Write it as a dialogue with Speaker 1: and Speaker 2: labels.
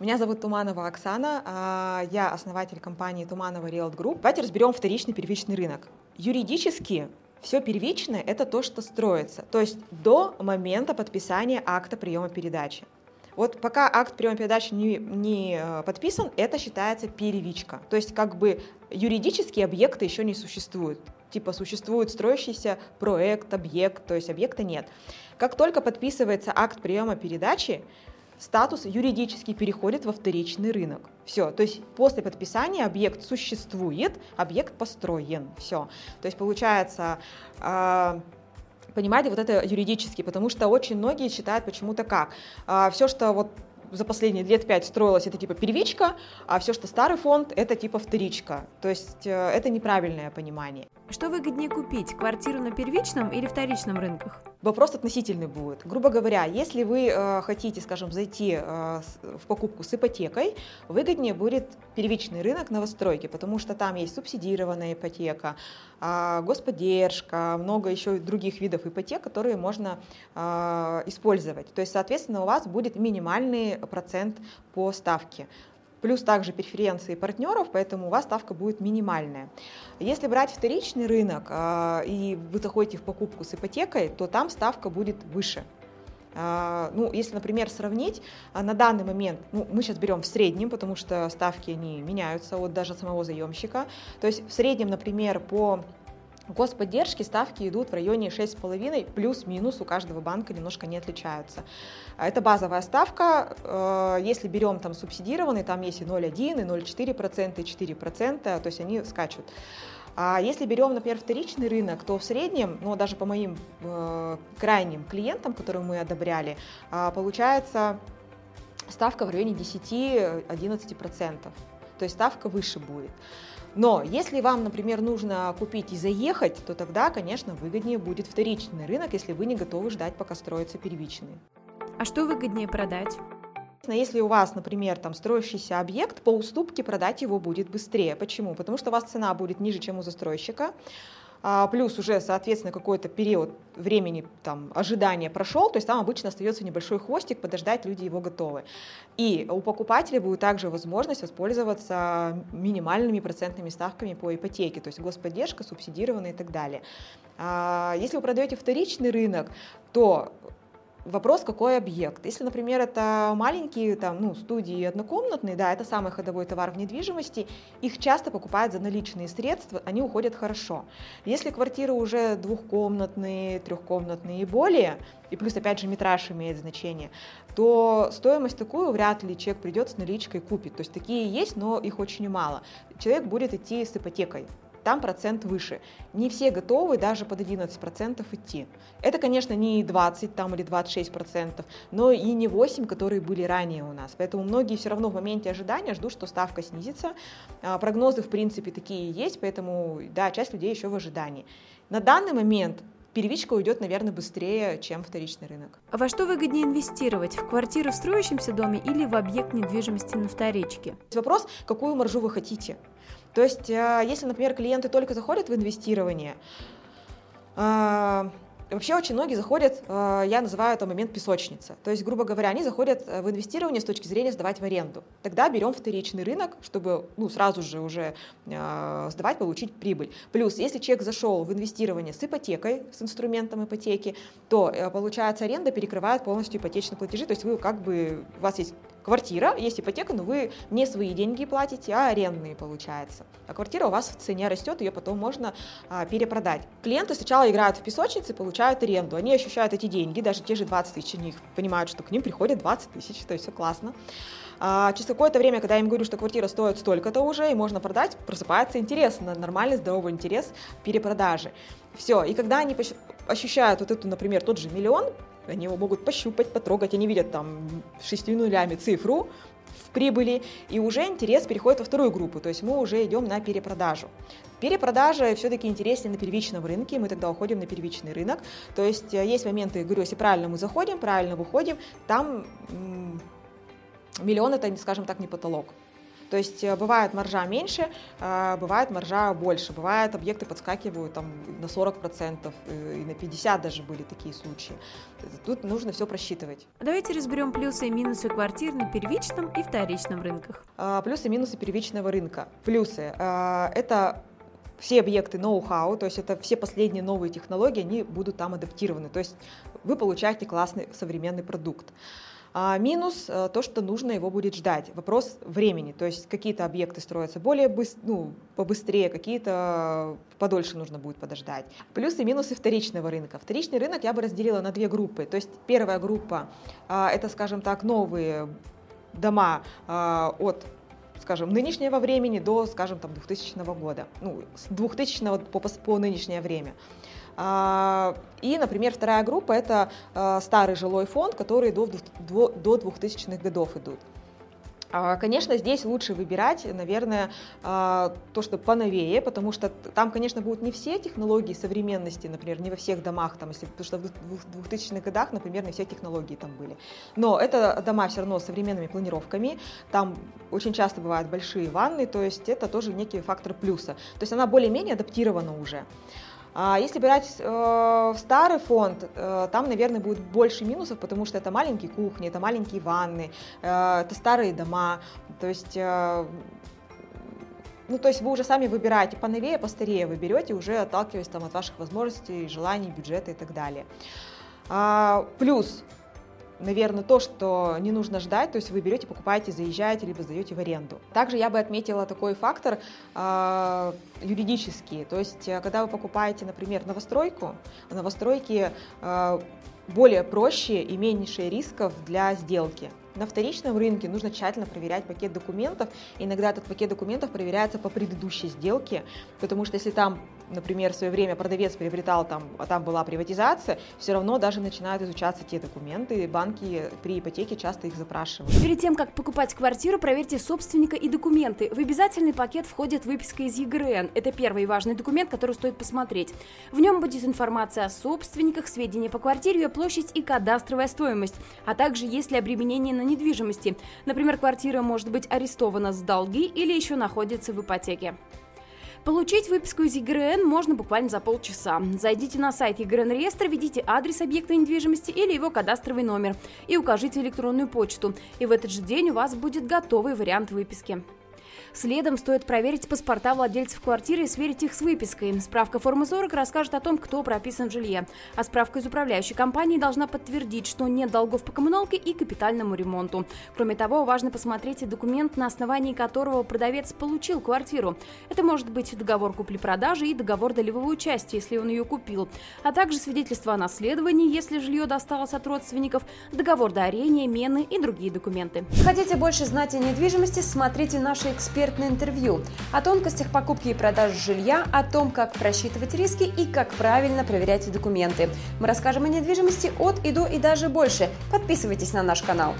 Speaker 1: Меня зовут Туманова Оксана, а, я основатель компании Туманова Real Group. Давайте разберем вторичный первичный рынок. Юридически все первичное – это то, что строится, то есть до момента подписания акта приема передачи. Вот пока акт приема передачи не, не э, подписан, это считается первичка. То есть как бы юридические объекты еще не существуют. Типа существует строящийся проект, объект, то есть объекта нет. Как только подписывается акт приема передачи, статус юридически переходит во вторичный рынок. Все, то есть после подписания объект существует, объект построен. Все. То есть получается, э, понимаете, вот это юридически, потому что очень многие считают почему-то как. Э, все, что вот за последние лет пять строилось, это типа первичка, а все, что старый фонд, это типа вторичка. То есть э, это неправильное понимание.
Speaker 2: Что выгоднее купить, квартиру на первичном или вторичном рынках?
Speaker 1: Вопрос относительный будет. Грубо говоря, если вы э, хотите, скажем, зайти э, в покупку с ипотекой, выгоднее будет первичный рынок новостройки, потому что там есть субсидированная ипотека, э, господдержка, много еще других видов ипотек, которые можно э, использовать. То есть, соответственно, у вас будет минимальный процент по ставке плюс также преференции партнеров, поэтому у вас ставка будет минимальная. Если брать вторичный рынок а, и вы заходите в покупку с ипотекой, то там ставка будет выше. А, ну, если, например, сравнить, а, на данный момент, ну, мы сейчас берем в среднем, потому что ставки, они меняются от даже самого заемщика, то есть в среднем, например, по Господдержки ставки идут в районе 6,5, плюс-минус у каждого банка немножко не отличаются. А это базовая ставка. Э, если берем там субсидированный, там есть и 0,1, и 0,4%, и 4%, то есть они скачут. А если берем, например, вторичный рынок, то в среднем, ну даже по моим э, крайним клиентам, которые мы одобряли, э, получается ставка в районе 10-11%. То есть ставка выше будет. Но если вам, например, нужно купить и заехать, то тогда, конечно, выгоднее будет вторичный рынок, если вы не готовы ждать, пока строится первичный.
Speaker 2: А что выгоднее продать?
Speaker 1: Если у вас, например, там строящийся объект, по уступке продать его будет быстрее. Почему? Потому что у вас цена будет ниже, чем у застройщика, плюс уже, соответственно, какой-то период времени там, ожидания прошел, то есть там обычно остается небольшой хвостик, подождать люди его готовы. И у покупателя будет также возможность воспользоваться минимальными процентными ставками по ипотеке, то есть господдержка, субсидированная и так далее. А, если вы продаете вторичный рынок, то Вопрос, какой объект. Если, например, это маленькие там, ну, студии однокомнатные, да, это самый ходовой товар в недвижимости, их часто покупают за наличные средства, они уходят хорошо. Если квартиры уже двухкомнатные, трехкомнатные и более, и плюс, опять же, метраж имеет значение, то стоимость такую вряд ли человек придет с наличкой купит. То есть такие есть, но их очень мало. Человек будет идти с ипотекой там процент выше. Не все готовы даже под 11% идти. Это, конечно, не 20 там, или 26%, но и не 8, которые были ранее у нас. Поэтому многие все равно в моменте ожидания ждут, что ставка снизится. А, прогнозы, в принципе, такие есть, поэтому, да, часть людей еще в ожидании. На данный момент первичка уйдет, наверное, быстрее, чем вторичный рынок.
Speaker 2: А во что выгоднее инвестировать? В квартиру в строящемся доме или в объект недвижимости на вторичке?
Speaker 1: Вопрос, какую маржу вы хотите. То есть, э, если, например, клиенты только заходят в инвестирование, э, Вообще очень многие заходят, э, я называю это момент песочницы. То есть, грубо говоря, они заходят в инвестирование с точки зрения сдавать в аренду. Тогда берем вторичный рынок, чтобы ну, сразу же уже сдавать, получить прибыль. Плюс, если человек зашел в инвестирование с ипотекой, с инструментом ипотеки, то, получается, аренда перекрывает полностью ипотечные платежи. То есть вы как бы, у вас есть квартира, есть ипотека, но вы не свои деньги платите, а арендные получается. А квартира у вас в цене растет, ее потом можно а, перепродать. Клиенты сначала играют в песочнице, получают аренду, они ощущают эти деньги, даже те же 20 тысяч, они понимают, что к ним приходят 20 тысяч, то есть все классно. А через какое-то время, когда я им говорю, что квартира стоит столько-то уже и можно продать, просыпается интерес, нормальный здоровый интерес перепродажи. Все, и когда они ощущают вот эту, например, тот же миллион, они его могут пощупать, потрогать, они видят там шестью нулями цифру в прибыли, и уже интерес переходит во вторую группу, то есть мы уже идем на перепродажу. Перепродажа все-таки интереснее на первичном рынке, мы тогда уходим на первичный рынок, то есть э, есть моменты, говорю, если правильно мы заходим, правильно выходим, там миллион это, скажем так, не потолок. То есть э, бывает маржа меньше, э, бывает маржа больше, бывает объекты подскакивают там на 40% э, и на 50% даже были такие случаи. Тут нужно все просчитывать.
Speaker 2: Давайте разберем плюсы и минусы квартир на первичном и вторичном рынках.
Speaker 1: Плюсы и минусы первичного рынка. Плюсы – это все объекты ноу-хау, то есть это все последние новые технологии, они будут там адаптированы. То есть вы получаете классный современный продукт. А минус э, то, что нужно его будет ждать. Вопрос времени. То есть какие-то объекты строятся более быстро, ну, побыстрее, какие-то подольше нужно будет подождать. Плюсы и минусы вторичного рынка. Вторичный рынок я бы разделила на две группы. То есть первая группа а, это, скажем так, новые дома от скажем, нынешнего времени до, скажем, там, 2000 года, ну, с 2000 по, по нынешнее время. А, и, например, вторая группа – это а, старый жилой фонд, который до, до 2000-х годов идут. А, конечно, здесь лучше выбирать, наверное, то, что поновее, потому что там, конечно, будут не все технологии современности, например, не во всех домах, там, если, потому что в 2000-х годах, например, не все технологии там были. Но это дома все равно с современными планировками, там очень часто бывают большие ванны, то есть это тоже некий фактор плюса. То есть она более-менее адаптирована уже. А если брать э, старый фонд, э, там, наверное, будет больше минусов, потому что это маленькие кухни, это маленькие ванны, э, это старые дома. То есть, ну, то есть вы уже сами выбираете поновее, постарее вы берете, уже отталкиваясь там, от ваших возможностей, желаний, бюджета и так далее. А, плюс наверное, то, что не нужно ждать, то есть вы берете, покупаете, заезжаете, либо сдаете в аренду. Также я бы отметила такой фактор э, юридический, то есть э, когда вы покупаете, например, новостройку, новостройки э, более проще и меньше рисков для сделки. На вторичном рынке нужно тщательно проверять пакет документов. Иногда этот пакет документов проверяется по предыдущей сделке, потому что если там, например, в свое время продавец приобретал там, а там была приватизация, все равно даже начинают изучаться те документы, банки при ипотеке часто их запрашивают.
Speaker 2: Перед тем, как покупать квартиру, проверьте собственника и документы. В обязательный пакет входит выписка из ЕГРН. Это первый важный документ, который стоит посмотреть. В нем будет информация о собственниках, сведения по квартире, площадь и кадастровая стоимость, а также есть ли обременение на недвижимости. Например, квартира может быть арестована с долги или еще находится в ипотеке. Получить выписку из ЕГРН можно буквально за полчаса. Зайдите на сайт ЕГРН реестра, введите адрес объекта недвижимости или его кадастровый номер и укажите электронную почту. И в этот же день у вас будет готовый вариант выписки. Следом стоит проверить паспорта владельцев квартиры и сверить их с выпиской. Справка формы 40 расскажет о том, кто прописан в жилье. А справка из управляющей компании должна подтвердить, что нет долгов по коммуналке и капитальному ремонту. Кроме того, важно посмотреть и документ, на основании которого продавец получил квартиру. Это может быть договор купли-продажи и договор долевого участия, если он ее купил, а также свидетельство о наследовании, если жилье досталось от родственников, договор дарения, мены и другие документы.
Speaker 3: Хотите больше знать о недвижимости, смотрите наши экспертное интервью о тонкостях покупки и продажи жилья, о том, как просчитывать риски и как правильно проверять документы. Мы расскажем о недвижимости от и до и даже больше. Подписывайтесь на наш канал.